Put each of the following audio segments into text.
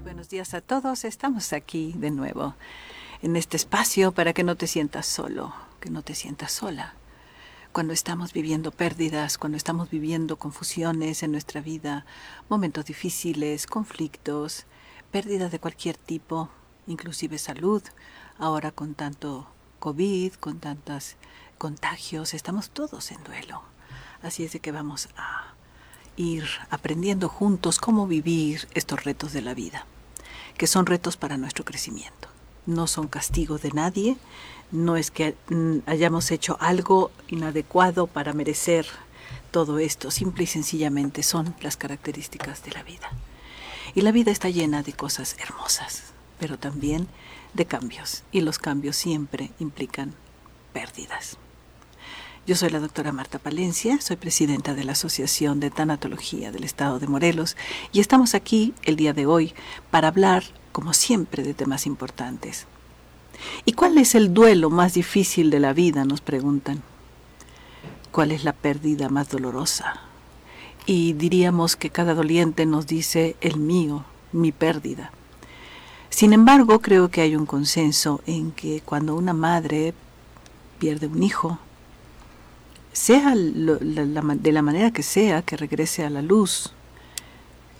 Muy buenos días a todos. Estamos aquí de nuevo en este espacio para que no te sientas solo, que no te sientas sola. Cuando estamos viviendo pérdidas, cuando estamos viviendo confusiones en nuestra vida, momentos difíciles, conflictos, pérdidas de cualquier tipo, inclusive salud, ahora con tanto COVID, con tantos contagios, estamos todos en duelo. Así es de que vamos a ir aprendiendo juntos cómo vivir estos retos de la vida, que son retos para nuestro crecimiento. No son castigos de nadie, no es que mm, hayamos hecho algo inadecuado para merecer todo esto, simple y sencillamente son las características de la vida. Y la vida está llena de cosas hermosas, pero también de cambios, y los cambios siempre implican pérdidas. Yo soy la doctora Marta Palencia, soy presidenta de la Asociación de Tanatología del Estado de Morelos y estamos aquí el día de hoy para hablar, como siempre, de temas importantes. ¿Y cuál es el duelo más difícil de la vida? nos preguntan. ¿Cuál es la pérdida más dolorosa? Y diríamos que cada doliente nos dice el mío, mi pérdida. Sin embargo, creo que hay un consenso en que cuando una madre pierde un hijo, sea de la manera que sea, que regrese a la luz,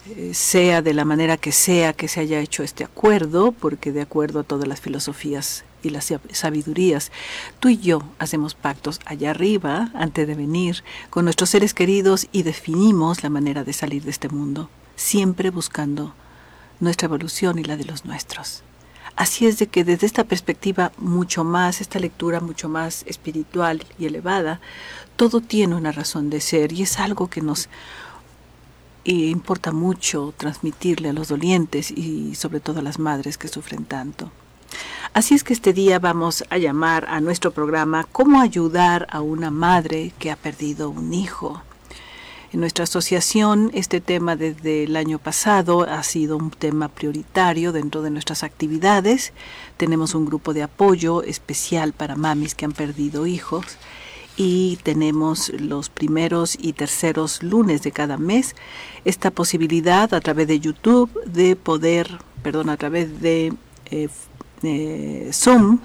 eh, sea de la manera que sea que se haya hecho este acuerdo, porque de acuerdo a todas las filosofías y las sabidurías, tú y yo hacemos pactos allá arriba antes de venir con nuestros seres queridos y definimos la manera de salir de este mundo, siempre buscando nuestra evolución y la de los nuestros. Así es de que desde esta perspectiva mucho más, esta lectura mucho más espiritual y elevada, todo tiene una razón de ser y es algo que nos importa mucho transmitirle a los dolientes y sobre todo a las madres que sufren tanto. Así es que este día vamos a llamar a nuestro programa ¿Cómo ayudar a una madre que ha perdido un hijo? En nuestra asociación este tema desde el año pasado ha sido un tema prioritario dentro de nuestras actividades. Tenemos un grupo de apoyo especial para mamis que han perdido hijos y tenemos los primeros y terceros lunes de cada mes esta posibilidad a través de YouTube de poder, perdón, a través de eh, eh, Zoom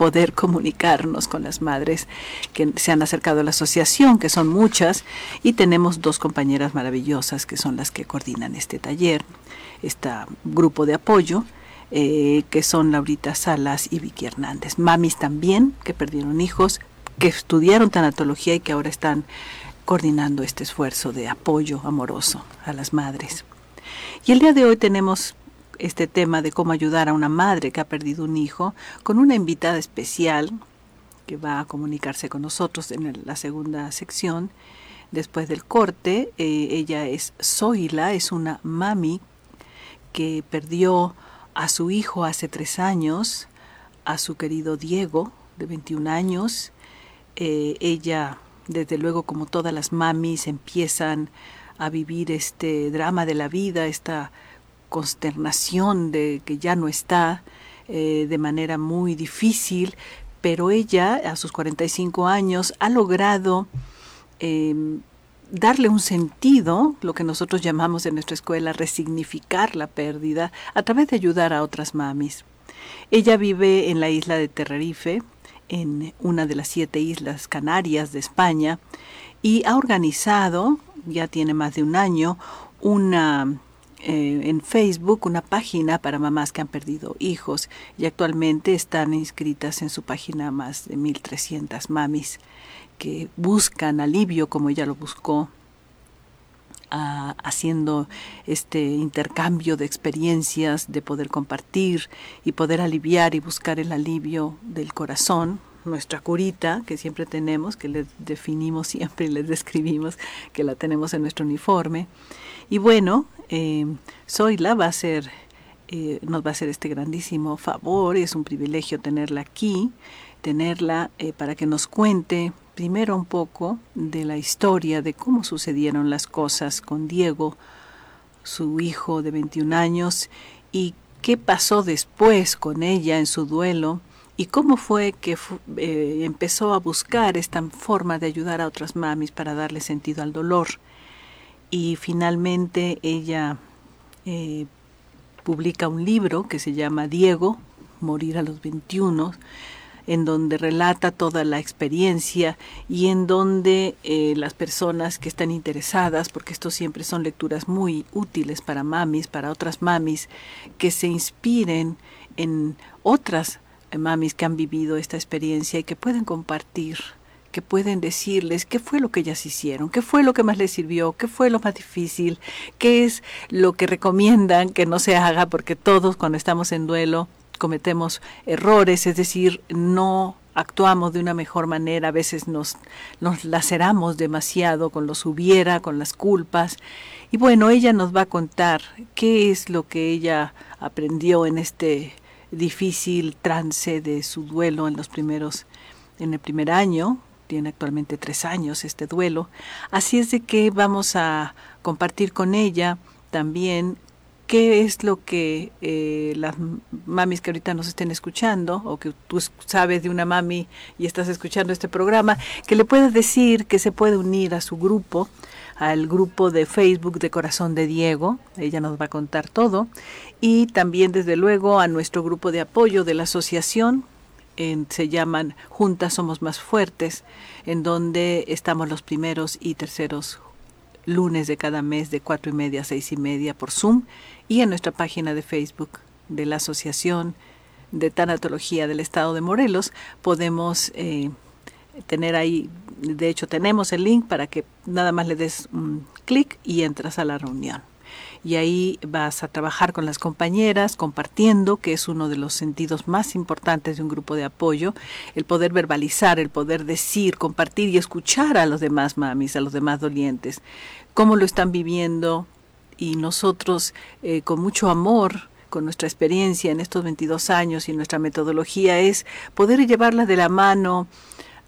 poder comunicarnos con las madres que se han acercado a la asociación, que son muchas, y tenemos dos compañeras maravillosas que son las que coordinan este taller, este grupo de apoyo. Eh, que son Laurita Salas y Vicky Hernández. Mamis también, que perdieron hijos, que estudiaron tanatología y que ahora están coordinando este esfuerzo de apoyo amoroso a las madres. Y el día de hoy tenemos este tema de cómo ayudar a una madre que ha perdido un hijo con una invitada especial que va a comunicarse con nosotros en la segunda sección. Después del corte, eh, ella es Zoila, es una mami que perdió a su hijo hace tres años, a su querido Diego, de 21 años. Eh, ella, desde luego, como todas las mamis, empiezan a vivir este drama de la vida, esta consternación de que ya no está eh, de manera muy difícil, pero ella a sus 45 años ha logrado em, darle un sentido, lo que nosotros llamamos en nuestra escuela resignificar la pérdida, a través de ayudar a otras mamis. Ella vive en la isla de Tenerife, en una de las siete islas canarias de España, y ha organizado, ya tiene más de un año, una eh, en Facebook una página para mamás que han perdido hijos y actualmente están inscritas en su página más de 1.300 mamis que buscan alivio como ella lo buscó haciendo este intercambio de experiencias, de poder compartir y poder aliviar y buscar el alivio del corazón, nuestra curita que siempre tenemos, que les definimos siempre y les describimos que la tenemos en nuestro uniforme. Y bueno, eh, Zoila va a ser, eh, nos va a hacer este grandísimo favor, es un privilegio tenerla aquí, tenerla eh, para que nos cuente primero un poco de la historia de cómo sucedieron las cosas con Diego, su hijo de 21 años, y qué pasó después con ella en su duelo y cómo fue que eh, empezó a buscar esta forma de ayudar a otras mamis para darle sentido al dolor y finalmente ella eh, publica un libro que se llama Diego, Morir a los 21, en donde relata toda la experiencia y en donde eh, las personas que están interesadas, porque esto siempre son lecturas muy útiles para mamis, para otras mamis, que se inspiren en otras mamis que han vivido esta experiencia y que pueden compartir que pueden decirles qué fue lo que ellas hicieron, qué fue lo que más les sirvió, qué fue lo más difícil, qué es lo que recomiendan que no se haga, porque todos cuando estamos en duelo cometemos errores, es decir, no actuamos de una mejor manera, a veces nos, nos laceramos demasiado con los hubiera, con las culpas. Y bueno, ella nos va a contar qué es lo que ella aprendió en este difícil trance de su duelo en los primeros, en el primer año, tiene actualmente tres años este duelo. Así es de que vamos a compartir con ella también qué es lo que eh, las mamis que ahorita nos estén escuchando o que tú sabes de una mami y estás escuchando este programa, que le puedas decir que se puede unir a su grupo, al grupo de Facebook de Corazón de Diego, ella nos va a contar todo, y también desde luego a nuestro grupo de apoyo de la asociación, se llaman Juntas Somos Más Fuertes, en donde estamos los primeros y terceros lunes de cada mes de cuatro y media a seis y media por Zoom y en nuestra página de Facebook de la Asociación de Tanatología del Estado de Morelos. Podemos eh, tener ahí, de hecho tenemos el link para que nada más le des un clic y entras a la reunión y ahí vas a trabajar con las compañeras, compartiendo, que es uno de los sentidos más importantes de un grupo de apoyo, el poder verbalizar, el poder decir, compartir y escuchar a los demás mamis, a los demás dolientes, cómo lo están viviendo y nosotros eh, con mucho amor con nuestra experiencia en estos 22 años y nuestra metodología es poder llevarla de la mano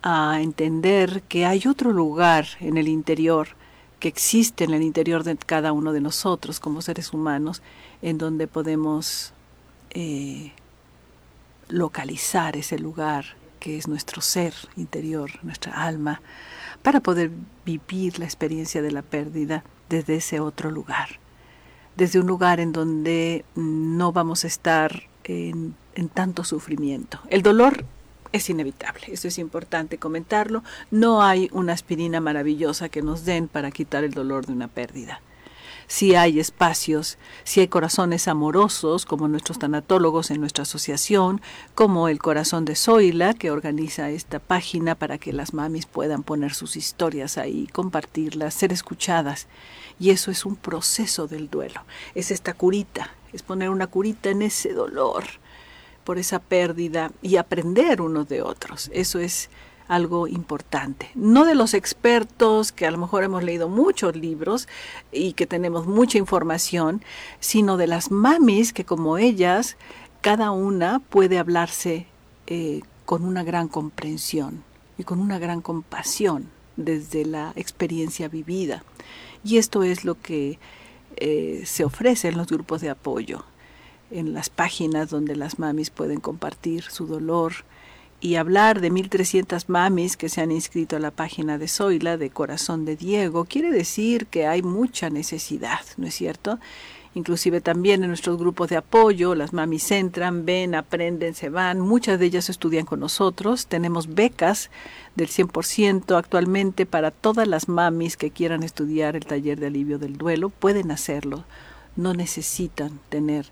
a entender que hay otro lugar en el interior que existe en el interior de cada uno de nosotros como seres humanos, en donde podemos eh, localizar ese lugar que es nuestro ser interior, nuestra alma, para poder vivir la experiencia de la pérdida desde ese otro lugar, desde un lugar en donde no vamos a estar en, en tanto sufrimiento. El dolor es inevitable, eso es importante comentarlo. No hay una aspirina maravillosa que nos den para quitar el dolor de una pérdida. Si hay espacios, si hay corazones amorosos, como nuestros tanatólogos en nuestra asociación, como el Corazón de Zoila, que organiza esta página para que las mamis puedan poner sus historias ahí, compartirlas, ser escuchadas. Y eso es un proceso del duelo. Es esta curita, es poner una curita en ese dolor por esa pérdida y aprender unos de otros. Eso es algo importante. No de los expertos, que a lo mejor hemos leído muchos libros y que tenemos mucha información, sino de las mamis que como ellas, cada una puede hablarse eh, con una gran comprensión y con una gran compasión desde la experiencia vivida. Y esto es lo que eh, se ofrece en los grupos de apoyo en las páginas donde las mamis pueden compartir su dolor y hablar de 1.300 mamis que se han inscrito a la página de Zoila de Corazón de Diego, quiere decir que hay mucha necesidad, ¿no es cierto? Inclusive también en nuestros grupos de apoyo, las mamis entran, ven, aprenden, se van, muchas de ellas estudian con nosotros, tenemos becas del 100% actualmente para todas las mamis que quieran estudiar el taller de alivio del duelo, pueden hacerlo, no necesitan tener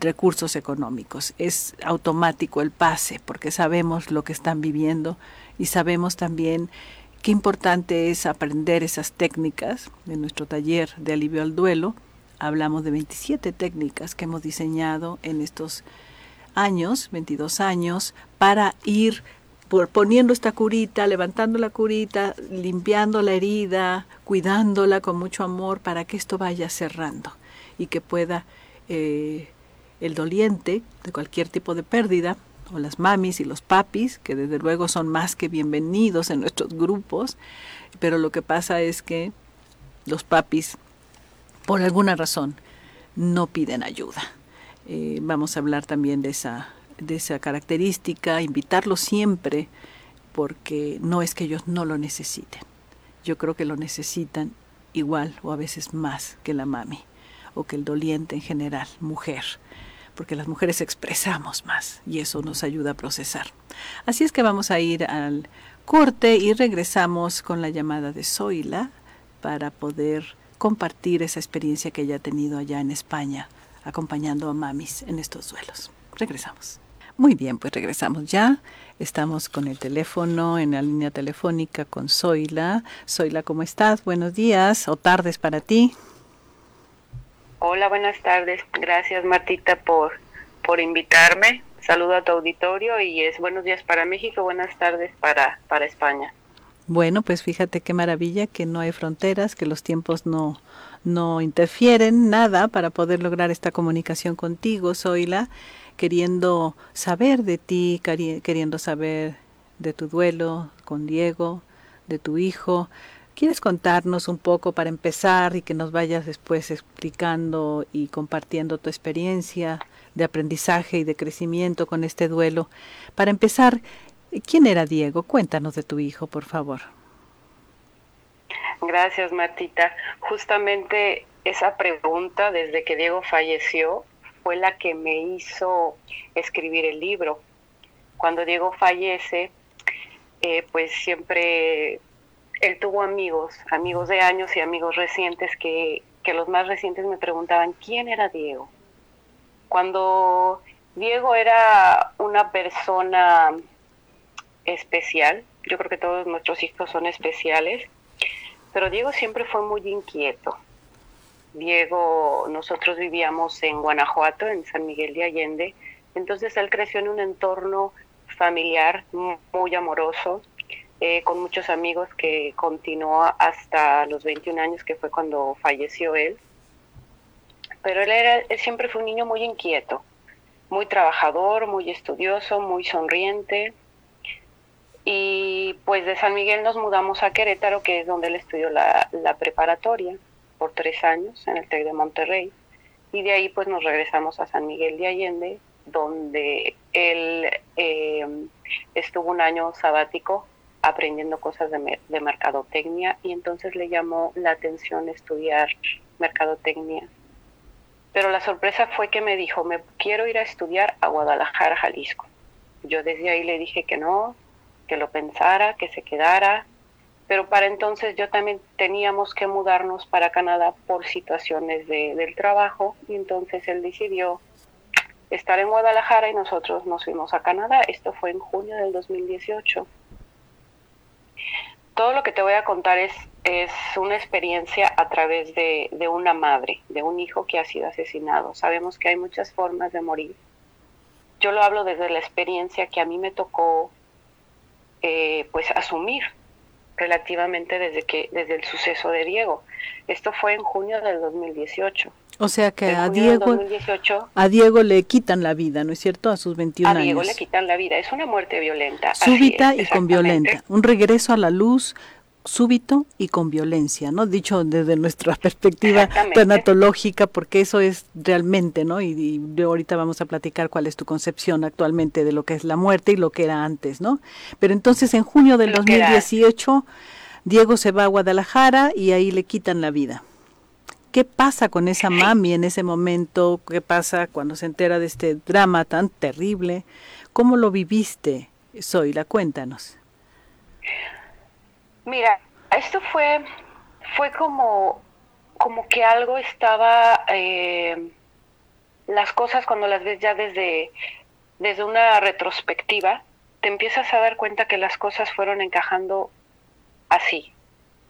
recursos económicos. Es automático el pase porque sabemos lo que están viviendo y sabemos también qué importante es aprender esas técnicas de nuestro taller de alivio al duelo. Hablamos de 27 técnicas que hemos diseñado en estos años, 22 años, para ir poniendo esta curita, levantando la curita, limpiando la herida, cuidándola con mucho amor para que esto vaya cerrando y que pueda eh, el doliente de cualquier tipo de pérdida, o las mamis y los papis, que desde luego son más que bienvenidos en nuestros grupos, pero lo que pasa es que los papis, por alguna razón, no piden ayuda. Eh, vamos a hablar también de esa, de esa característica, invitarlos siempre, porque no es que ellos no lo necesiten. Yo creo que lo necesitan igual o a veces más que la mami o que el doliente en general, mujer, porque las mujeres expresamos más y eso nos ayuda a procesar. Así es que vamos a ir al corte y regresamos con la llamada de Zoila para poder compartir esa experiencia que ella ha tenido allá en España, acompañando a mamis en estos duelos. Regresamos. Muy bien, pues regresamos ya. Estamos con el teléfono en la línea telefónica con Zoila. Zoila, ¿cómo estás? Buenos días o tardes para ti. Hola, buenas tardes. Gracias, Martita, por, por invitarme. Saludo a tu auditorio y es buenos días para México, buenas tardes para, para España. Bueno, pues fíjate qué maravilla que no hay fronteras, que los tiempos no, no interfieren nada para poder lograr esta comunicación contigo, Zoila, queriendo saber de ti, queriendo saber de tu duelo con Diego, de tu hijo, ¿Quieres contarnos un poco para empezar y que nos vayas después explicando y compartiendo tu experiencia de aprendizaje y de crecimiento con este duelo? Para empezar, ¿quién era Diego? Cuéntanos de tu hijo, por favor. Gracias, Martita. Justamente esa pregunta, desde que Diego falleció, fue la que me hizo escribir el libro. Cuando Diego fallece, eh, pues siempre él tuvo amigos, amigos de años y amigos recientes que, que los más recientes me preguntaban quién era Diego. Cuando Diego era una persona especial, yo creo que todos nuestros hijos son especiales, pero Diego siempre fue muy inquieto. Diego, nosotros vivíamos en Guanajuato, en San Miguel de Allende, entonces él creció en un entorno familiar muy amoroso, eh, con muchos amigos que continuó hasta los 21 años, que fue cuando falleció él. Pero él, era, siempre fue un niño muy inquieto, muy trabajador, muy estudioso, muy sonriente. Y pues de San Miguel nos mudamos a Querétaro, que es donde él estudió la, la preparatoria por tres años en el TEC de Monterrey. Y de ahí pues nos regresamos a San Miguel de Allende, donde él eh, estuvo un año sabático aprendiendo cosas de, de, mercadotecnia y entonces le llamó la atención estudiar mercadotecnia. Pero la sorpresa fue que me dijo, me quiero ir a estudiar a Guadalajara, Jalisco. Yo desde ahí le dije que no, que lo pensara, que se quedara, pero para entonces yo también teníamos que mudarnos para Canadá por situaciones de, del trabajo y entonces él decidió estar en Guadalajara y nosotros nos fuimos a Canadá. Esto fue en junio del 2018 todo lo que te voy a contar es, es una experiencia a través de, una madre, de un hijo que ha sido asesinado. Sabemos que hay muchas formas de morir. Yo lo hablo desde la experiencia que a mí me tocó eh, pues asumir relativamente desde que desde el suceso de Diego. Esto fue en junio del 2018. O sea que a Diego, a Diego le quitan la vida, ¿no es cierto? A sus 21 años. A Diego le quitan la vida. Es una muerte violenta. Súbita y con violenta. Un regreso a la luz súbito y con violencia, ¿no? Dicho desde nuestra perspectiva tanatológica, porque eso es realmente, ¿no? Y, y, ahorita vamos a platicar cuál es tu concepción actualmente de lo que es la muerte y lo que era antes, ¿no? Pero entonces en junio del 2018, Diego se va a Guadalajara y ahí le quitan la vida. ¿Qué pasa con esa mami en ese momento? ¿Qué pasa cuando se entera de este drama tan terrible? ¿Cómo lo viviste, Zoila? Cuéntanos. Mira, esto fue, fue como, como que algo estaba, eh, las cosas cuando las ves ya desde, desde una retrospectiva, te empiezas a dar cuenta que las cosas fueron encajando así.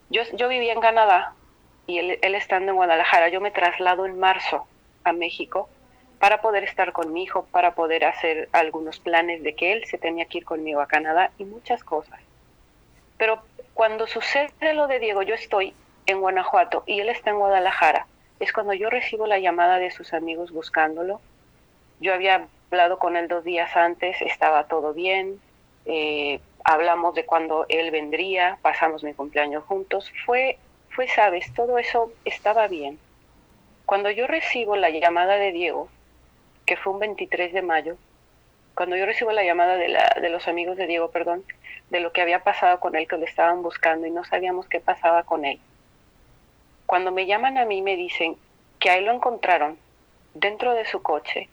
Yo, yo vivía en Canadá y él, estando en Guadalajara, yo me traslado en marzo a México para poder estar con mi hijo, para poder hacer algunos planes de que él se tenía que ir conmigo a Canadá y muchas cosas. Pero cuando sucede lo de Diego, yo estoy en Guanajuato y él está en Guadalajara, es cuando yo recibo la llamada de sus amigos buscándolo. Yo había hablado con él dos días antes, estaba todo bien, eh, hablamos de cuando él vendría, pasamos mi cumpleaños juntos. Fue fue, sabes, todo eso estaba bien. Cuando yo recibo la llamada de Diego, que fue un 23 de mayo, cuando yo recibo la llamada de, los amigos de Diego, perdón, de lo que había pasado con él, que lo estaban buscando y no sabíamos qué pasaba con él. Cuando me llaman a mí me dicen, que ahí lo encontraron dentro de su coche,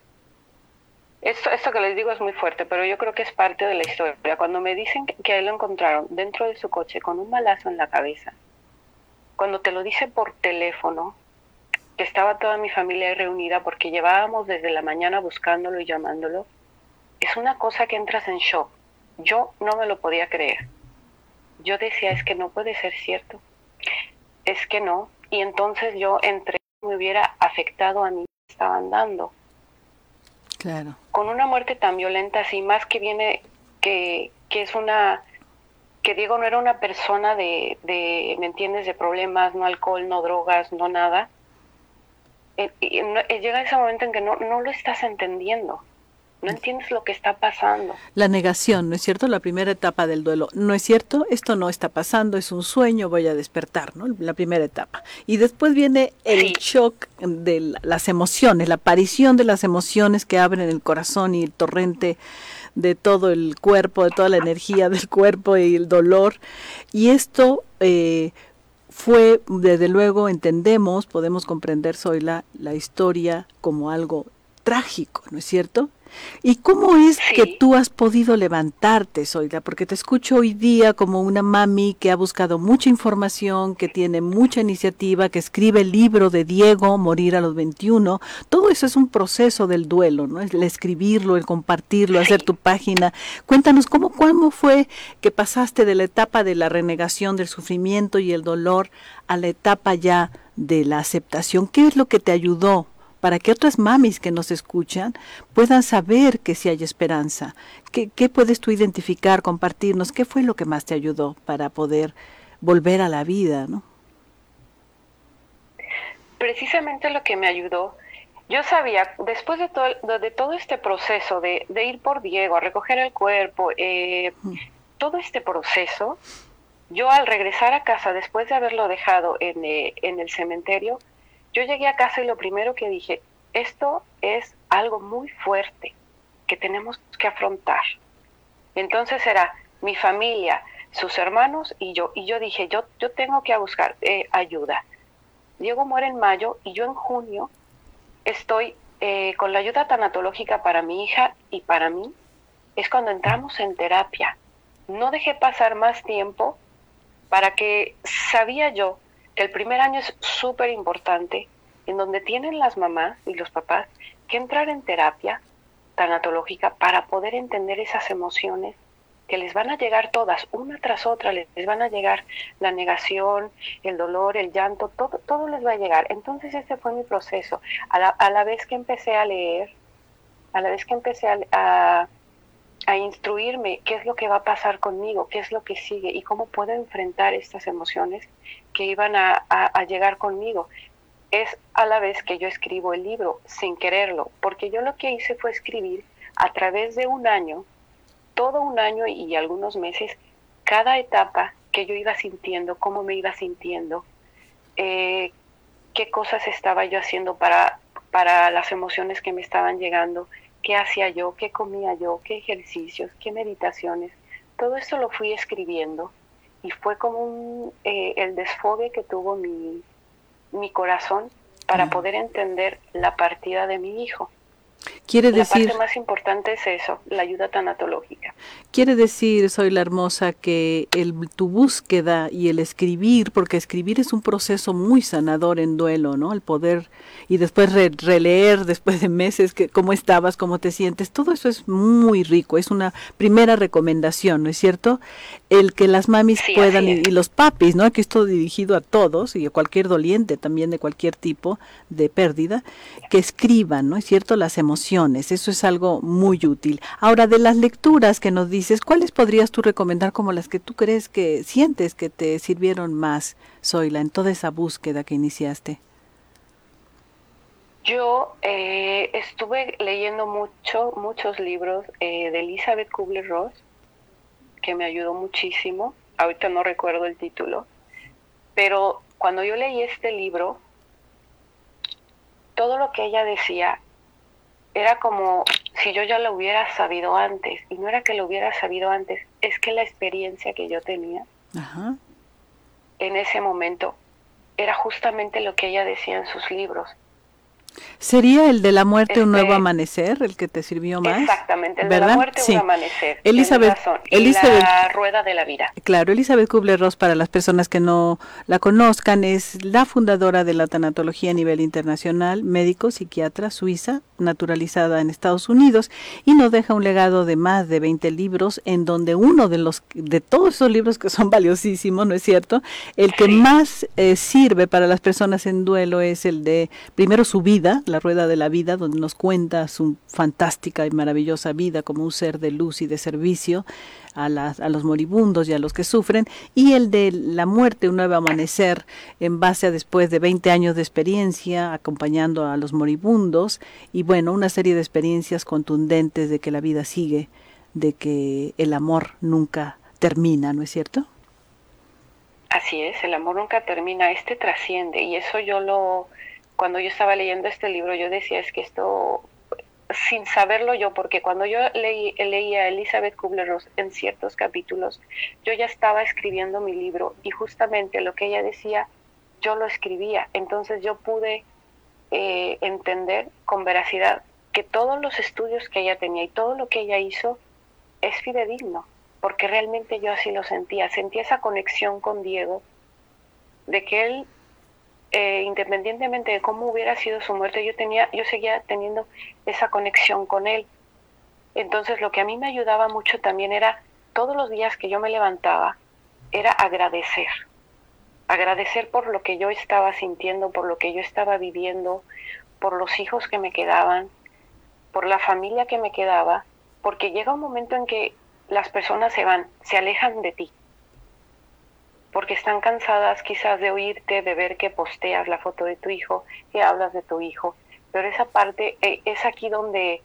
esto, esto que les digo es muy fuerte, pero yo creo que es parte de la historia. Cuando me dicen que, ahí lo encontraron dentro de su coche con un balazo en la cabeza, cuando te lo dice por teléfono, que estaba toda mi familia reunida porque llevábamos desde la mañana buscándolo y llamándolo, es una cosa que entras en shock. Yo no me lo podía creer. Yo decía, es que no puede ser cierto. Es que no. Y entonces yo entre me hubiera afectado a mí estaban dando. Claro. Con una muerte tan violenta así, más que viene que, que es una que Diego no era una persona de, de, ¿me entiendes?, de problemas, no alcohol, no drogas, no nada. Eh, y, eh, llega ese momento en que no, no lo estás entendiendo no entiendes lo que está pasando. La negación, ¿no es cierto? La primera etapa del duelo. No es cierto, esto no está pasando, es un sueño, voy a despertar, ¿no? La primera etapa. Y después viene el shock de las emociones, la aparición de las emociones que abren el corazón y el torrente de todo el cuerpo, de toda la energía del cuerpo y el dolor. Y esto eh, fue, desde luego, entendemos, podemos comprender, soy la, la historia como algo trágico, ¿no es cierto? ¿Y cómo es que tú has podido levantarte, Zoila? Porque te escucho hoy día como una mami que ha buscado mucha información, que tiene mucha iniciativa, que escribe el libro de Diego, Morir a los 21. Todo eso es un proceso del duelo, ¿no? El escribirlo, el compartirlo, hacer tu página. Cuéntanos, ¿cómo, ¿cómo fue que pasaste de la etapa de la renegación, del sufrimiento y el dolor a la etapa ya de la aceptación? ¿Qué es lo que te ayudó para que otras mamis que nos escuchan puedan saber que si hay esperanza. ¿Qué, ¿Qué, puedes tú identificar, compartirnos? ¿Qué fue lo que más te ayudó para poder volver a la vida? ¿no? Precisamente lo que me ayudó, yo sabía, después de todo, de todo este proceso de, de ir por Diego, a recoger el cuerpo, eh, todo este proceso, yo al regresar a casa, después de haberlo dejado en, eh, en el cementerio, yo llegué a casa y lo primero que dije, esto es algo muy fuerte que tenemos que afrontar. Entonces era mi familia, sus hermanos y yo. Y yo dije, yo, yo tengo que buscar eh, ayuda. Diego muere en mayo y yo en junio estoy eh, con la ayuda tanatológica para mi hija y para mí. Es cuando entramos en terapia. No dejé pasar más tiempo para que sabía yo el primer año es súper importante, en donde tienen las mamás y los papás que entrar en terapia tanatológica para poder entender esas emociones que les van a llegar todas, una tras otra, les, van a llegar la negación, el dolor, el llanto, todo, todo les va a llegar. Entonces ese fue mi proceso. A la, a la vez que empecé a leer, a la vez que empecé a, a instruirme qué es lo que va a pasar conmigo, qué es lo que sigue y cómo puedo enfrentar estas emociones que iban a, llegar conmigo. Es a la vez que yo escribo el libro sin quererlo, porque yo lo que hice fue escribir a través de un año, todo un año y algunos meses, cada etapa que yo iba sintiendo, cómo me iba sintiendo, eh, qué cosas estaba yo haciendo para, para las emociones que me estaban llegando, qué hacía yo, qué comía yo, qué ejercicios, qué meditaciones. Todo esto lo fui escribiendo y fue como un, eh, el desfogue que tuvo mi, mi corazón para poder entender la partida de mi hijo. Quiere decir, la parte más importante es eso, la ayuda tanatológica. Quiere decir, soy la hermosa, que el, tu búsqueda y el escribir, porque escribir es un proceso muy sanador en duelo, ¿no? El poder y después releer después de meses que cómo estabas, cómo te sientes, todo eso es muy rico, es una primera recomendación, ¿no es cierto? El que las mamis puedan y, y, los papis, ¿no? Que esto dirigido a todos y a cualquier doliente también de cualquier tipo de pérdida, que escriban, ¿no es cierto? Las emociones, eso es algo muy útil. Ahora, de las lecturas que nos dices, ¿cuáles podrías tú recomendar como las que tú crees que sientes que te sirvieron más, Zoila, en toda esa búsqueda que iniciaste? Yo eh, estuve leyendo mucho, muchos libros eh, de Elizabeth Kubler-Ross, que me ayudó muchísimo. Ahorita no recuerdo el título, pero cuando yo leí este libro, todo lo que ella decía era como si yo ya lo hubiera sabido antes. Y no era que lo hubiera sabido antes, es que la experiencia que yo tenía en ese momento era justamente lo que ella decía en sus libros. ¿Sería el de la muerte un nuevo este, amanecer el que te sirvió más? Exactamente, el de la muerte un amanecer. Elizabeth, Elizabeth, la rueda de la vida. Claro, Elizabeth Kubler-Ross, para las personas que no la conozcan, es la fundadora de la tanatología a nivel internacional, médico, psiquiatra, suiza, naturalizada en Estados Unidos y nos deja un legado de más de 20 libros en donde uno de los de todos esos libros que son valiosísimos, ¿no es cierto? El que más eh, sirve para las personas en duelo es el de primero su vida, la rueda de la vida, donde nos cuenta su fantástica y maravillosa vida como un ser de luz y de servicio a, a los moribundos y a los que sufren, y el de la muerte, un nuevo amanecer, en base a después de 20 años de experiencia acompañando a los moribundos, y bueno, una serie de experiencias contundentes de que la vida sigue, de que el amor nunca termina, ¿no es cierto? Así es, el amor nunca termina, este trasciende, y eso yo lo, cuando yo estaba leyendo este libro, yo decía, es que esto sin saberlo yo, porque cuando yo leí, leía a Elizabeth Kubler-Ross en ciertos capítulos, yo ya estaba escribiendo mi libro y justamente lo que ella decía, yo lo escribía. Entonces yo pude eh, entender con veracidad que todos los estudios que ella tenía y todo lo que ella hizo es fidedigno, porque realmente yo así lo sentía. Sentía esa conexión con Diego, de que él eh, independientemente de cómo hubiera sido su muerte, yo tenía, yo seguía teniendo esa conexión con él. Entonces lo que a mí me ayudaba mucho también era todos los días que yo me levantaba, era agradecer. Agradecer por lo que yo estaba sintiendo, por lo que yo estaba viviendo, por los hijos que me quedaban, por la familia que me quedaba, porque llega un momento en que las personas se van, se alejan de ti porque están cansadas quizás de oírte, de ver que posteas la foto de tu hijo, que hablas de tu hijo. Pero esa parte eh, es aquí donde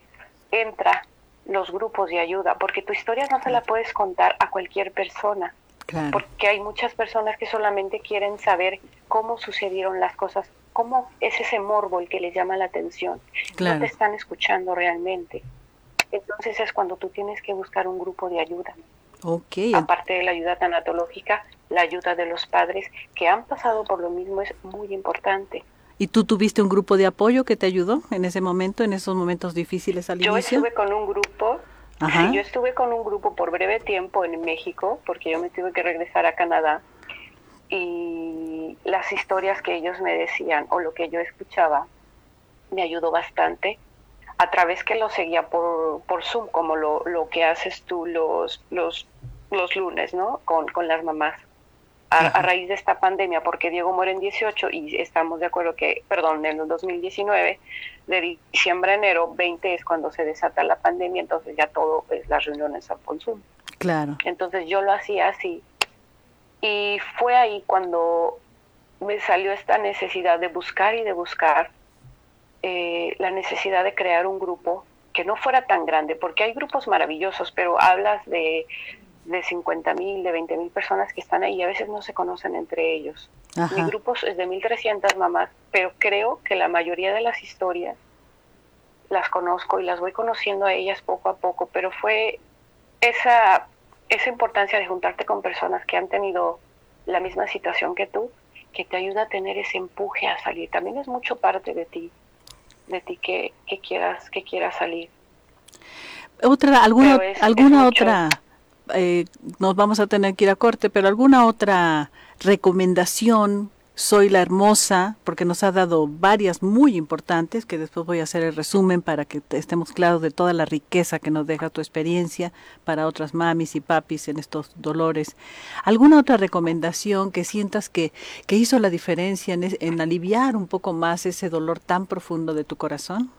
entra los grupos de ayuda, porque tu historia no se la puedes contar a cualquier persona, porque hay muchas personas que solamente quieren saber cómo sucedieron las cosas, cómo es ese morbo el que les llama la atención, no te están escuchando realmente. Entonces es cuando tú tienes que buscar un grupo de ayuda. Aparte de la ayuda tanatológica, la ayuda de los padres que han pasado por lo mismo es muy importante. ¿Y tú tuviste un grupo de apoyo que te ayudó en ese momento, en esos momentos difíciles al yo inicio? Yo estuve con un grupo, yo estuve con un grupo por breve tiempo en México, porque yo me tuve que regresar a Canadá, y las historias que ellos me decían o lo que yo escuchaba me ayudó bastante a través que lo seguía por, por Zoom, como lo, lo que haces tú los, los los lunes, ¿no? Con, con las mamás. A, raíz de esta pandemia, porque Diego muere en 18 y estamos de acuerdo que, perdón, en el 2019, de diciembre a enero 20 es cuando se desata la pandemia, entonces ya todo es las reuniones a consumo. Claro. Entonces yo lo hacía así. Y fue ahí cuando me salió esta necesidad de buscar y de buscar eh, la necesidad de crear un grupo que no fuera tan grande, porque hay grupos maravillosos, pero hablas de de 50 mil, de 20 mil personas que están ahí y a veces no se conocen entre ellos. Mi grupo es de 1.300 mamás, pero creo que la mayoría de las historias las conozco y las voy conociendo a ellas poco a poco, pero fue esa, esa importancia de juntarte con personas que han tenido la misma situación que tú, que te ayuda a tener ese empuje a salir. También es mucho parte de ti, de ti que, que quieras, que quieras salir. Otra, alguna, alguna otra eh, nos vamos a tener que ir a corte, pero alguna otra recomendación, Soy la Hermosa, porque nos ha dado varias muy importantes, que después voy a hacer el resumen para que estemos claros de toda la riqueza que nos deja tu experiencia para otras mamis y papis en estos dolores. ¿Alguna otra recomendación que sientas que, que hizo la diferencia en, en aliviar un poco más ese dolor tan profundo de tu corazón?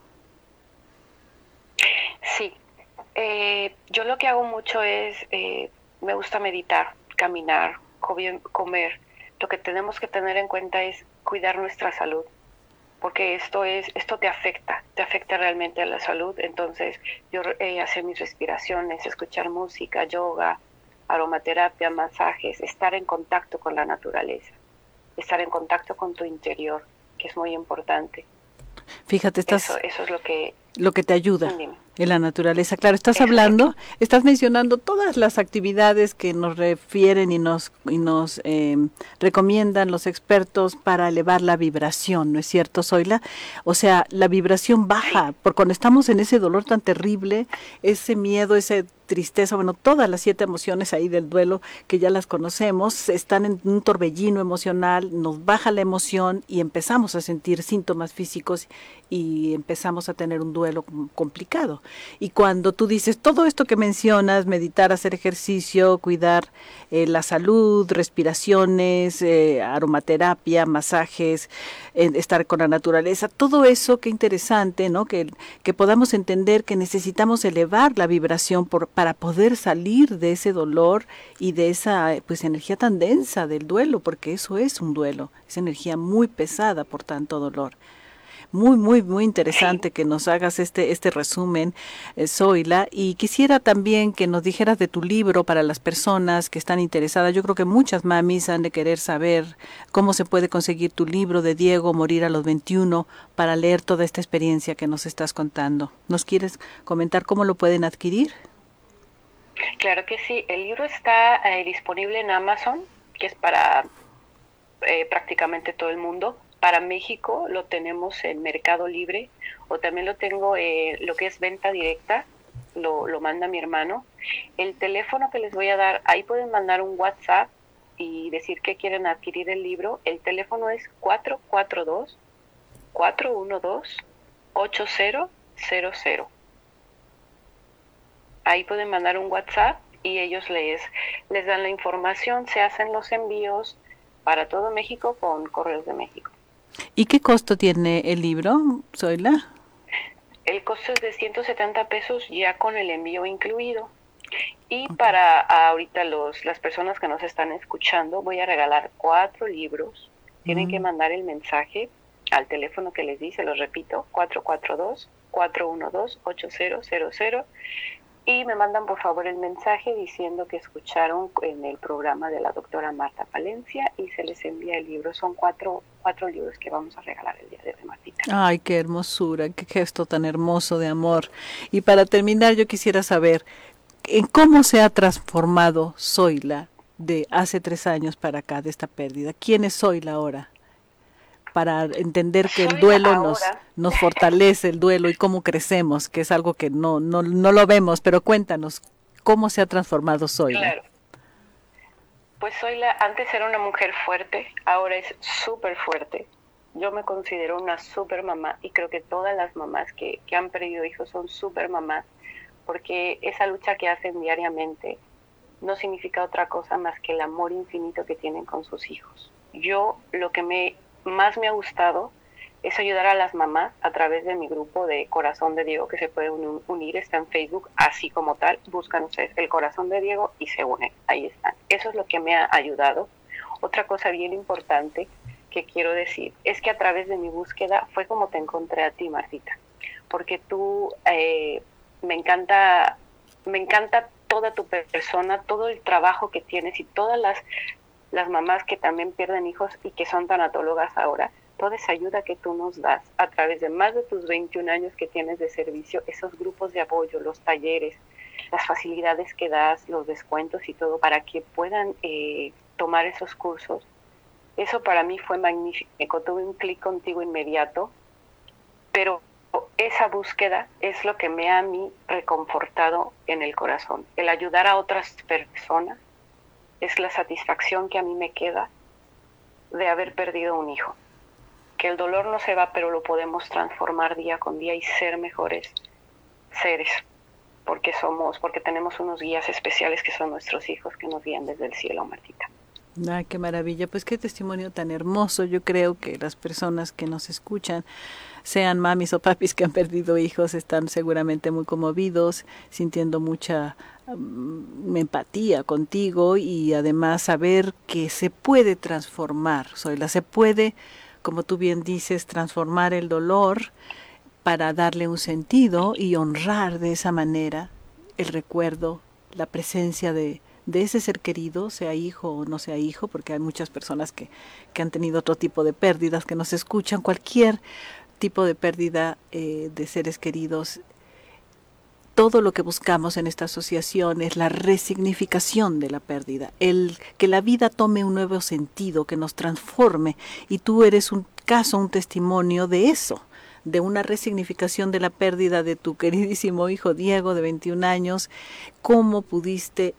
Sí, eh, yo lo que hago mucho es, eh, me gusta meditar, caminar, comer. Lo que tenemos que tener en cuenta es cuidar nuestra salud, porque esto es, esto te afecta, te afecta realmente a la salud. Entonces, yo eh, hacer mis respiraciones, escuchar música, yoga, aromaterapia, masajes, estar en contacto con la naturaleza, estar en contacto con tu interior, que es muy importante. Fíjate, estás, eso, eso es lo que lo que te ayuda. En la naturaleza, claro, estás hablando, estás mencionando todas las actividades que nos refieren y nos, y nos em, recomiendan los expertos para elevar la vibración, ¿no es cierto, Zoila? O sea, la vibración baja, porque cuando estamos en ese dolor tan terrible, ese miedo, ese tristeza, bueno, todas las siete emociones ahí del duelo que ya las conocemos, están en un torbellino emocional, nos baja la emoción y empezamos a sentir síntomas físicos y empezamos a tener un duelo complicado. Y cuando tú dices todo esto que mencionas, meditar, hacer ejercicio, cuidar eh, la salud, respiraciones, eh, aromaterapia, masajes, estar con la naturaleza, todo eso, qué interesante, ¿no? Que, que podamos entender que necesitamos elevar la vibración para poder salir de ese dolor y de esa pues energía tan densa del duelo, porque eso es un duelo, es energía muy pesada por tanto dolor muy, muy, muy interesante que nos hagas este, este resumen, eh, Zoila. Y quisiera también que nos dijeras de tu libro para las personas que están interesadas. Yo creo que muchas mamis han de querer saber cómo se puede conseguir tu libro de Diego, Morir a los 21, para leer toda esta experiencia que nos estás contando. ¿Nos quieres comentar cómo lo pueden adquirir? Claro que sí. El libro está eh, disponible en Amazon, que es para eh, prácticamente todo el mundo para México lo tenemos en Mercado Libre o también lo tengo eh, lo que es venta directa, lo, lo manda mi hermano. El teléfono que les voy a dar, ahí pueden mandar un WhatsApp y decir que quieren adquirir el libro. El teléfono es 442 412 8000. Ahí pueden mandar un WhatsApp y ellos les, les dan la información, se hacen los envíos para todo México con Correos de México. ¿Y qué costo tiene el libro, Zoila? El costo es de 170 pesos ya con el envío incluido. Y para ahorita los, las personas que nos están escuchando, voy a regalar cuatro libros. Tienen que mm. mandar el mensaje al teléfono que les di, se los repito, 442-412-8000 y me mandan por favor el mensaje diciendo que escucharon en el programa de la doctora Marta Palencia y se les envía el libro. Son cuatro, cuatro libros que vamos a regalar el día de hoy, Martita. Ay, qué hermosura, qué gesto tan hermoso de amor. Y para terminar, yo quisiera saber en cómo se ha transformado Zoila de hace tres años para acá, de esta pérdida. ¿Quién es Zoila ahora? Para entender que el duelo nos, nos fortalece, el duelo y cómo crecemos, que es algo que no, no, no lo vemos, pero cuéntanos, ¿cómo se ha transformado Zoila? Claro. Pues Zoila antes era una mujer fuerte, ahora es súper fuerte. Yo me considero una súper mamá y creo que todas las mamás que, que han perdido hijos son súper mamás, porque esa lucha que hacen diariamente no significa otra cosa más que el amor infinito que tienen con sus hijos. Yo lo que me más me ha gustado es ayudar a las mamás a través de mi grupo de Corazón de Diego, que se puede unir, está en Facebook, así como tal, buscan ustedes el Corazón de Diego y se unen, ahí están. Eso es lo que me ha ayudado. Otra cosa bien importante que quiero decir es que a través de mi búsqueda fue como te encontré a ti, Martita, porque tú eh, me encanta, me encanta toda tu persona, todo el trabajo que tienes y todas las las mamás que también pierden hijos y que son tanatólogas ahora, toda esa ayuda que tú nos das a través de más de tus 21 años que tienes de servicio, esos grupos de apoyo, los talleres, las facilidades que das, los descuentos y todo para que puedan eh, tomar esos cursos. Eso para mí fue magnífico. Tuve un clic contigo inmediato, pero esa búsqueda es lo que me ha a mí reconfortado en el corazón, el ayudar a otras personas es la satisfacción que a mí me queda de haber perdido un hijo. Que el dolor no se va, pero lo podemos transformar día con día y ser mejores seres, porque somos, porque tenemos unos guías especiales que son nuestros hijos que nos guían desde el cielo, Martita. Ay, qué maravilla, pues qué testimonio tan hermoso. Yo creo que las personas que nos escuchan, sean mamis o papis que han perdido hijos, están seguramente muy conmovidos, sintiendo mucha mm, empatía contigo y además saber que se puede transformar, Zoila, se puede, como tú bien dices, transformar el dolor para darle un sentido y honrar de esa manera el recuerdo, la presencia de, de ese ser querido, sea hijo o no sea hijo, porque hay muchas personas que, que han tenido otro tipo de pérdidas, que nos escuchan, cualquier tipo de pérdida eh, de seres queridos todo lo que buscamos en esta asociación es la resignificación de la pérdida, el que la vida tome un nuevo sentido, que nos transforme, y tú eres un caso, un testimonio de eso de una resignificación de la pérdida de tu queridísimo hijo Diego de 21 años, cómo pudiste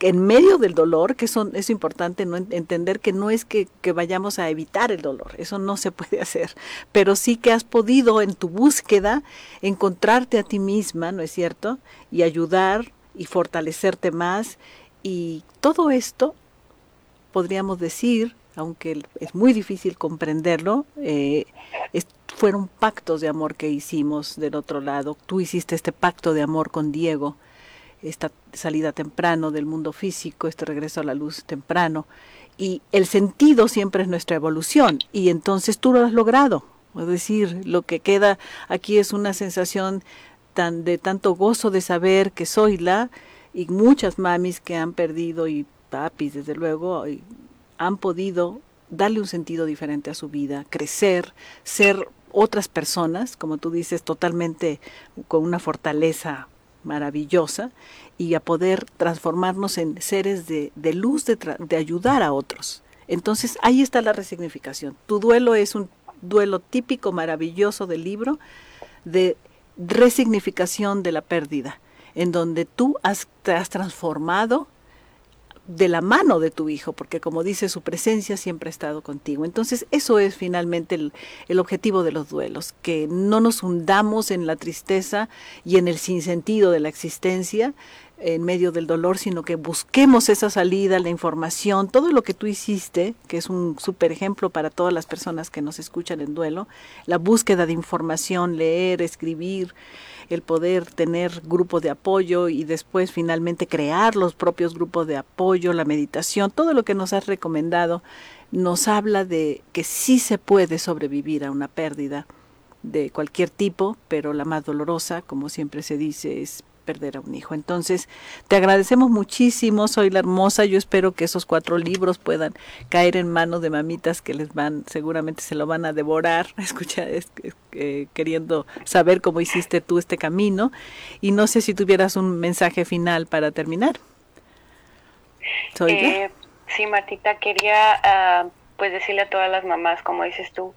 en medio del dolor, que eso es importante no entender que no es que, que, vayamos a evitar el dolor, eso no se puede hacer, pero sí que has podido en tu búsqueda encontrarte a ti misma, ¿no es cierto? Y ayudar y fortalecerte más y todo esto podríamos decir, aunque es muy difícil comprenderlo, eh, fueron pactos de amor que hicimos del otro lado. Tú hiciste este pacto de amor con Diego esta salida temprano del mundo físico, este regreso a la luz temprano. Y el sentido siempre es nuestra evolución y entonces tú lo has logrado. Es decir, lo que queda aquí es una sensación tan de tanto gozo de saber que soy la y muchas mamis que han perdido y papis desde luego han podido darle un sentido diferente a su vida, crecer, ser otras personas, como tú dices, totalmente con una fortaleza maravillosa y a poder transformarnos en seres de, luz, de, ayudar a otros. Entonces ahí está la resignificación. Tu duelo es un duelo típico, maravilloso del libro de resignificación de la pérdida, en donde tú te has transformado de la mano de tu hijo, porque como dice, su presencia siempre ha estado contigo. Entonces, eso es finalmente el, el, objetivo de los duelos, que no nos hundamos en la tristeza y en el sinsentido de la existencia en medio del dolor, sino que busquemos esa salida, la información, todo lo que tú hiciste, que es un super ejemplo para todas las personas que nos escuchan en duelo, la búsqueda de información, leer, escribir, el poder tener grupo de apoyo y después finalmente crear los propios grupos de apoyo, la meditación, todo lo que nos has recomendado nos habla de que sí se puede sobrevivir a una pérdida de cualquier tipo, pero la más dolorosa, como siempre se dice, es perder a un hijo. Entonces, te agradecemos muchísimo, soy la hermosa, yo espero que esos cuatro libros puedan caer en manos de mamitas que les van, seguramente se lo van a devorar, escucha, eh, queriendo saber cómo hiciste tú este camino. Y no sé si tuvieras un mensaje final para terminar. Eh, sí, Martita, quería ah, pues decirle a todas las mamás, como dices tú,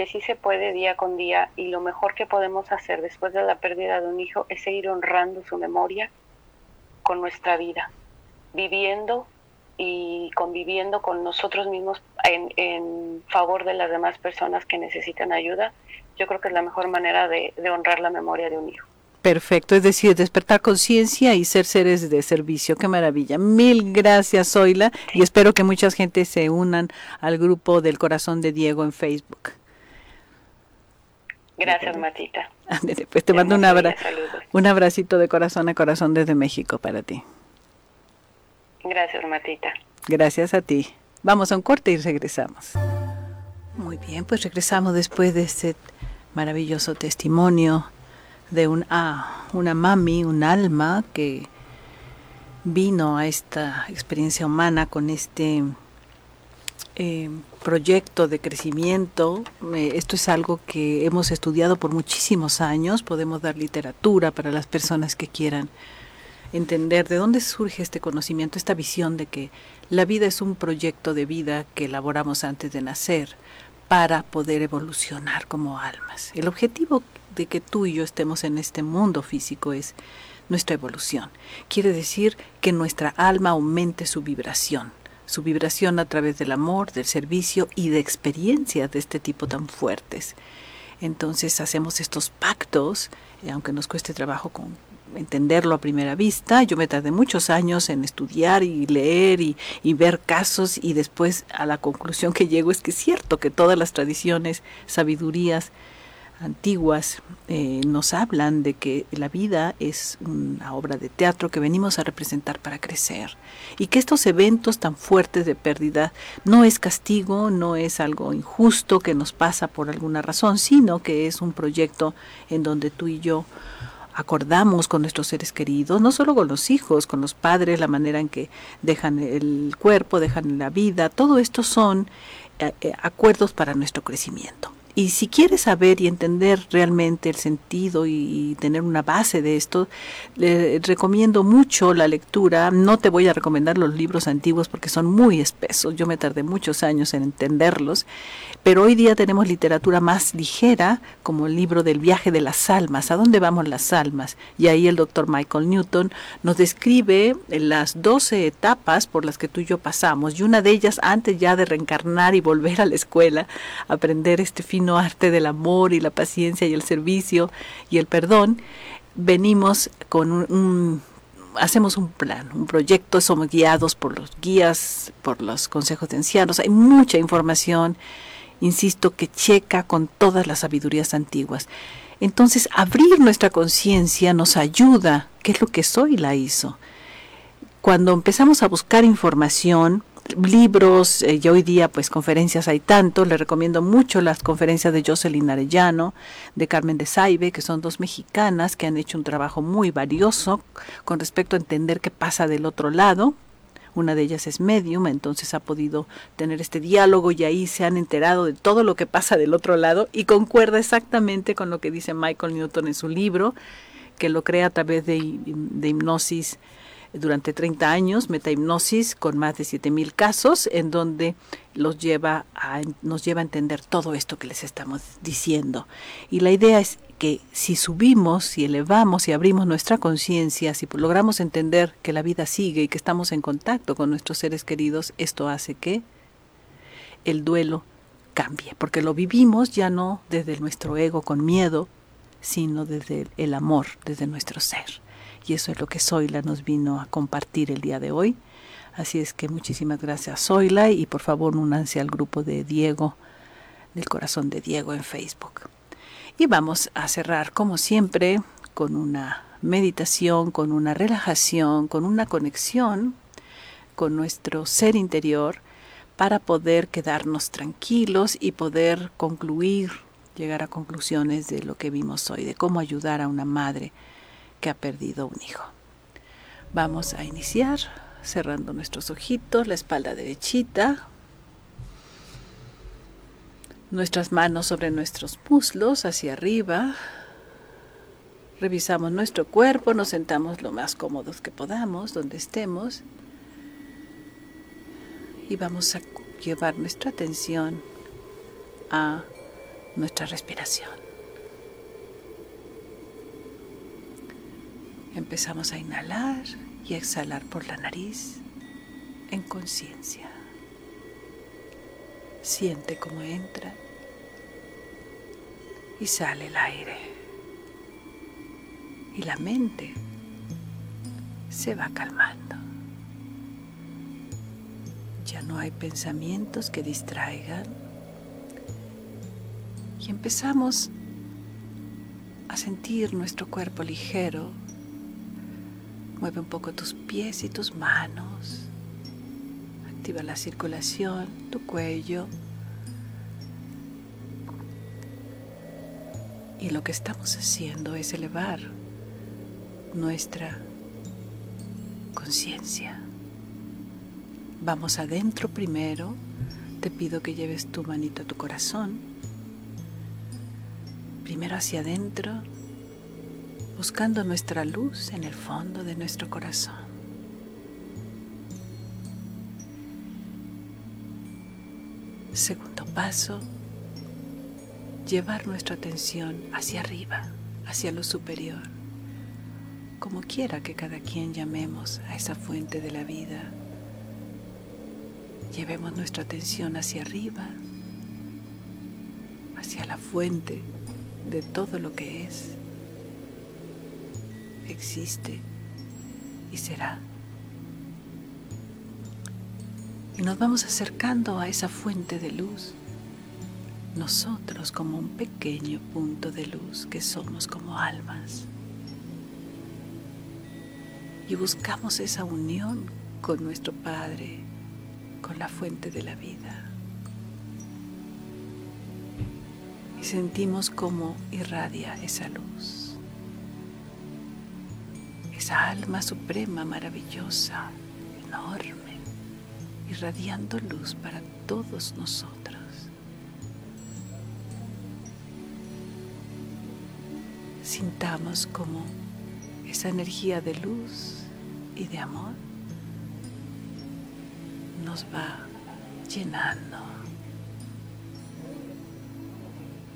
que sí se puede día con día y lo mejor que podemos hacer después de la pérdida de un hijo es seguir honrando su memoria con nuestra vida, viviendo y conviviendo con nosotros mismos en, favor de las demás personas que necesitan ayuda. Yo creo que es la mejor manera de, de honrar la memoria de un hijo. Perfecto, es decir, despertar conciencia y ser seres de servicio. Qué maravilla. Mil gracias, Zoila, y espero que mucha gente se unan al grupo del Corazón de Diego en Facebook. Gracias, Matita. pues te mando un, abra un abracito de corazón a corazón desde México para ti. Gracias, Matita. Gracias a ti. Vamos a un corte y regresamos. Muy bien, pues regresamos después de este maravilloso testimonio de un, ah, una mami, un alma que vino a esta experiencia humana con este eh, proyecto de crecimiento. Eh, esto es algo que hemos estudiado por muchísimos años. Podemos dar literatura para las personas que quieran entender de dónde surge este conocimiento, esta visión de que la vida es un proyecto de vida que elaboramos antes de nacer para poder evolucionar como almas. El objetivo de que tú y yo estemos en este mundo físico es nuestra evolución. Quiere decir que nuestra alma aumente su vibración su vibración a través del amor, del servicio y de experiencias de este tipo tan fuertes. Entonces hacemos estos pactos, eh, aunque nos cueste trabajo con entenderlo a primera vista. Yo me tardé muchos años en estudiar y leer y, y, ver casos y después a la conclusión que llego es que es cierto que todas las tradiciones, sabidurías antiguas eh, nos hablan de que la vida es una obra de teatro que venimos a representar para crecer y que estos eventos tan fuertes de pérdida no es castigo, no es algo injusto que nos pasa por alguna razón, sino que es un proyecto en donde tú y yo acordamos con nuestros seres queridos, no solo con los hijos, con los padres, la manera en que dejan el cuerpo, dejan la vida, todo esto son eh, eh, acuerdos para nuestro crecimiento. Y si quieres saber y entender realmente el sentido y, tener una base de esto, le recomiendo mucho la lectura. No te voy a recomendar los libros antiguos porque son muy espesos. Yo me tardé muchos años en entenderlos. Pero hoy día tenemos literatura más ligera, como el libro del viaje de las almas. ¿A dónde vamos las almas? Y ahí el doctor Michael Newton nos describe las 12 etapas por las que tú y yo pasamos. Y una de ellas, antes ya de reencarnar y volver a la escuela, aprender este fin arte del amor y la paciencia y el servicio y el perdón, venimos con un, hacemos un plan, un proyecto, somos guiados por los guías, por los consejos de ancianos, hay mucha información, insisto, que checa con todas las sabidurías antiguas. Entonces, abrir nuestra conciencia nos ayuda, ¿qué es lo que soy la hizo? Cuando empezamos a buscar información, libros, eh, y hoy día pues conferencias hay tanto, le recomiendo mucho las conferencias de Jocelyn Arellano, de Carmen de Saibe, que son dos mexicanas que han hecho un trabajo muy valioso con respecto a entender qué pasa del otro lado. Una de ellas es medium, entonces ha podido tener este diálogo y ahí se han enterado de todo lo que pasa del otro lado y concuerda exactamente con lo que dice Michael Newton en su libro, que lo crea a través de, de hipnosis durante 30 años, metahipnosis con más de 7000 casos en donde los lleva nos lleva a entender todo esto que les estamos diciendo. Y la idea es que si subimos, si elevamos y abrimos nuestra conciencia, si logramos entender que la vida sigue y que estamos en contacto con nuestros seres queridos, esto hace que el duelo cambie, porque lo vivimos ya no desde nuestro ego con miedo, sino desde el amor, desde nuestro ser y eso es lo que Zoila nos vino a compartir el día de hoy. Así es que muchísimas gracias Zoila y por favor únanse al grupo de Diego, del corazón de Diego en Facebook. Y vamos a cerrar como siempre con una meditación, con una relajación, con una conexión con nuestro ser interior para poder quedarnos tranquilos y poder concluir, llegar a conclusiones de lo que vimos hoy, de cómo ayudar a una madre que ha perdido un hijo. Vamos a iniciar cerrando nuestros ojitos, la espalda derechita, nuestras manos sobre nuestros muslos hacia arriba. Revisamos nuestro cuerpo, nos sentamos lo más cómodos que podamos, donde estemos. Y vamos a llevar nuestra atención a nuestra respiración. Empezamos a inhalar y exhalar por la nariz en conciencia. Siente cómo entra y sale el aire. Y la mente se va calmando. Ya no hay pensamientos que distraigan. Y empezamos a sentir nuestro cuerpo ligero Mueve un poco tus pies y tus manos. Activa la circulación, tu cuello. Y lo que estamos haciendo es elevar nuestra conciencia. Vamos adentro primero. Te pido que lleves tu manito a tu corazón. Primero hacia adentro buscando nuestra luz en el fondo de nuestro corazón. Segundo paso, llevar nuestra atención hacia arriba, hacia lo superior, como quiera que cada quien llamemos a esa fuente de la vida. Llevemos nuestra atención hacia arriba, hacia la fuente de todo lo que es existe y será. Y nos vamos acercando a esa fuente de luz, nosotros como un pequeño punto de luz que somos como almas. Y buscamos esa unión con nuestro Padre, con la fuente de la vida. Y sentimos cómo irradia esa luz alma suprema, maravillosa, enorme, irradiando luz para todos nosotros. Sintamos como esa energía de luz y de amor nos va llenando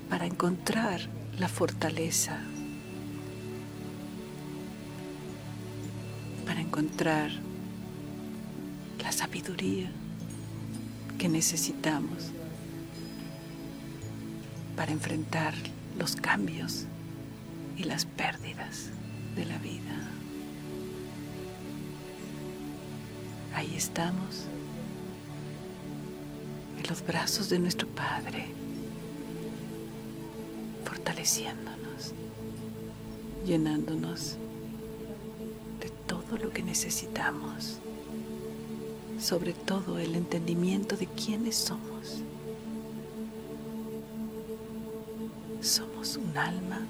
para encontrar la fortaleza encontrar la sabiduría que necesitamos para enfrentar los cambios y las pérdidas de la vida. Ahí estamos, en los brazos de nuestro Padre, fortaleciéndonos, llenándonos lo que necesitamos, sobre todo el entendimiento de quiénes somos. Somos un alma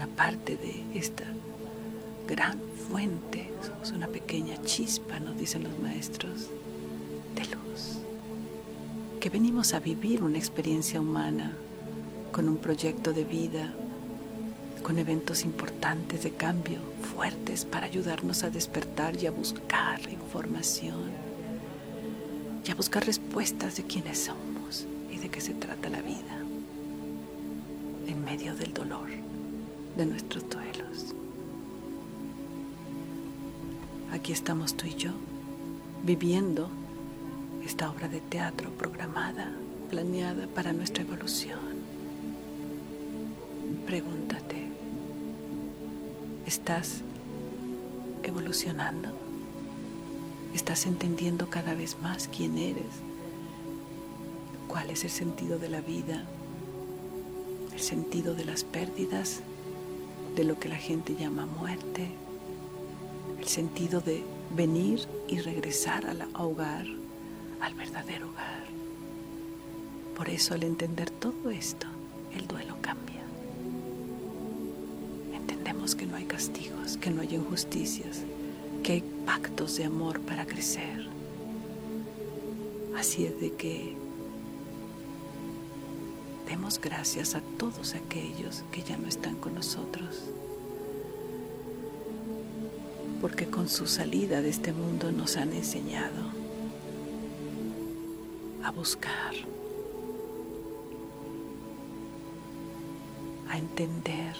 una parte de esta gran fuente, somos una pequeña chispa, nos dicen los maestros, de luz, que venimos a vivir una experiencia humana con un proyecto de vida, con eventos importantes de cambio, fuertes para ayudarnos a despertar y a buscar información, y a buscar respuestas de quiénes somos y de qué se trata la vida en medio del dolor de nuestros duelos. Aquí estamos tú y yo, viviendo esta obra de teatro programada, planeada para nuestra evolución. Pregúntate, ¿estás evolucionando? ¿Estás entendiendo cada vez más quién eres? ¿Cuál es el sentido de la vida? ¿El sentido de las pérdidas? de lo que la gente llama muerte, el sentido de venir y regresar al hogar, al verdadero hogar. Por eso al entender todo esto, el duelo cambia. Castigos, que no hay injusticias, que hay pactos de amor para crecer. Así es de que demos gracias a todos aquellos que ya no están con nosotros, porque con su salida de este mundo nos han enseñado a buscar, a entender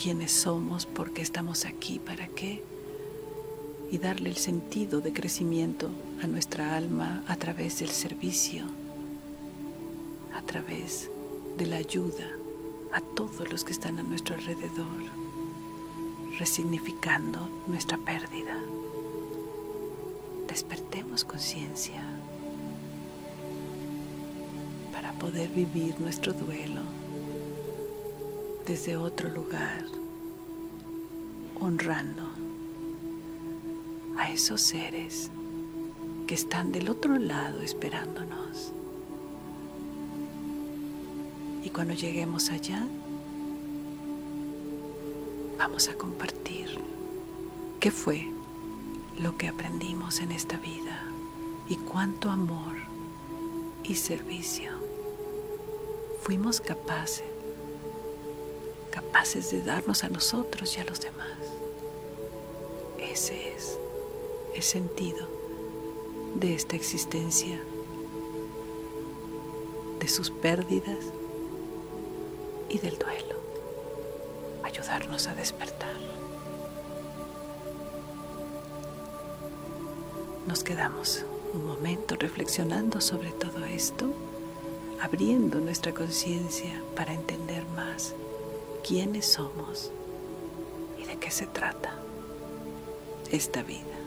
quiénes somos, por qué estamos aquí, para qué, y darle el sentido de crecimiento a nuestra alma a través del servicio a través de la ayuda a todos los que están a nuestro alrededor, resignificando nuestra pérdida. Despertemos conciencia para poder vivir nuestro duelo desde otro lugar, honrando a esos seres que están del otro lado esperándonos. Y cuando lleguemos allá, vamos a compartir qué fue lo que aprendimos en esta vida y cuánto amor y servicio fuimos capaces, capaces de darnos a nosotros y a los demás. Ese es el sentido de esta existencia, de sus pérdidas y del duelo, ayudarnos a despertar. Nos quedamos un momento reflexionando sobre todo esto, abriendo nuestra conciencia para entender más quiénes somos y de qué se trata esta vida.